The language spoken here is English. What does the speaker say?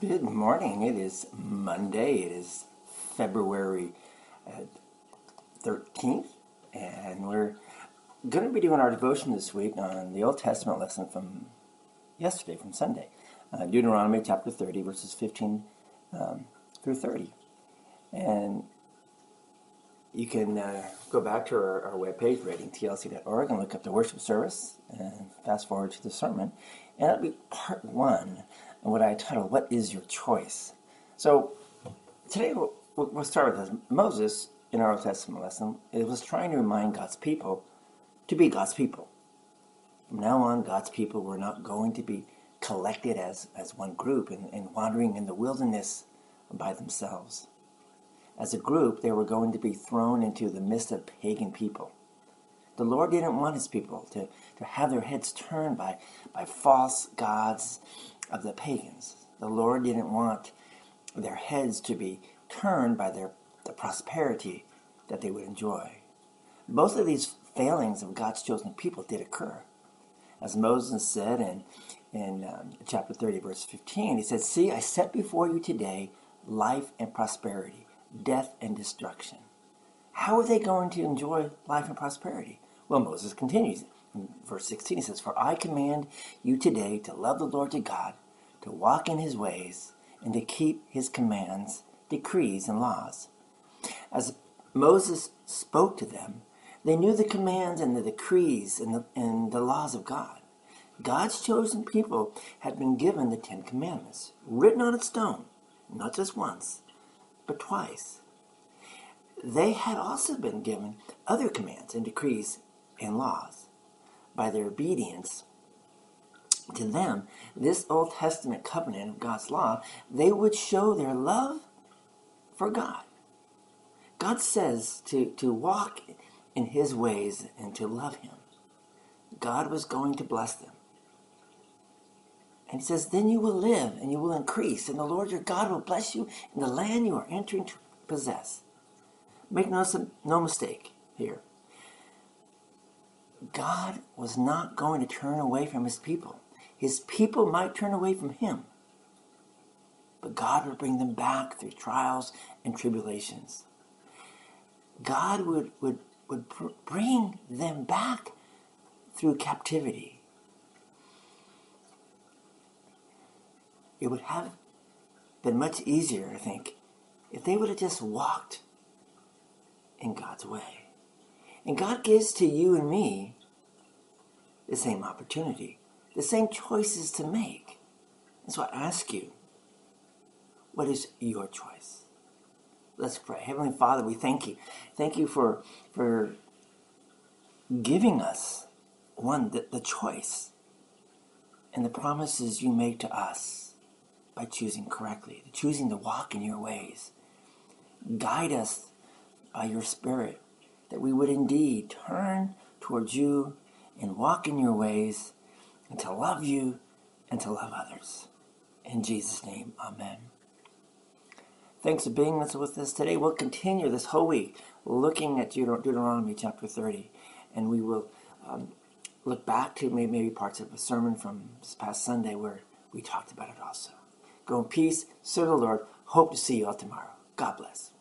Good morning. It is Monday. It is February uh, 13th, and we're going to be doing our devotion this week on the Old Testament lesson from yesterday, from Sunday. Uh, Deuteronomy chapter 30, verses 15 um, through 30. And you can uh, go back to our, our webpage, ratingtlc.org, and look up the worship service and fast forward to the sermon. And that'll be part one of what I title, What is Your Choice? So today we'll, we'll start with this. Moses, in our Old Testament lesson, it was trying to remind God's people to be God's people. From now on, God's people were not going to be collected as, as one group and, and wandering in the wilderness by themselves. As a group, they were going to be thrown into the midst of pagan people. The Lord didn't want his people to, to have their heads turned by, by false gods of the pagans. The Lord didn't want their heads to be turned by their the prosperity that they would enjoy. Both of these failings of God's chosen people did occur. As Moses said in, in um, chapter 30, verse 15, he said, See, I set before you today life and prosperity, death and destruction. How are they going to enjoy life and prosperity? Well, Moses continues. Verse 16, he says, For I command you today to love the Lord your God, to walk in his ways, and to keep his commands, decrees, and laws. As Moses spoke to them, they knew the commands and the decrees and the, and the laws of God. God's chosen people had been given the Ten Commandments, written on a stone, not just once, but twice. They had also been given other commands and decrees and laws. By their obedience to them, this Old Testament covenant of God's law, they would show their love for God. God says to, to walk in his ways and to love him. God was going to bless them. And he says, Then you will live and you will increase, and the Lord your God will bless you in the land you are entering to possess. Make no, no mistake here. God was not going to turn away from his people. His people might turn away from him, but God would bring them back through trials and tribulations. God would, would, would bring them back through captivity. It would have been much easier, I think, if they would have just walked in God's way. And God gives to you and me the same opportunity, the same choices to make. And so I ask you, what is your choice? Let's pray. Heavenly Father, we thank you. Thank you for, for giving us, one, the, the choice and the promises you make to us by choosing correctly, choosing to walk in your ways. Guide us by your Spirit that we would indeed turn towards you and walk in your ways and to love you and to love others. In Jesus' name, amen. Thanks for being with us today. We'll continue this whole week looking at Deuteronomy chapter 30, and we will um, look back to maybe, maybe parts of a sermon from this past Sunday where we talked about it also. Go in peace, serve the Lord. Hope to see you all tomorrow. God bless.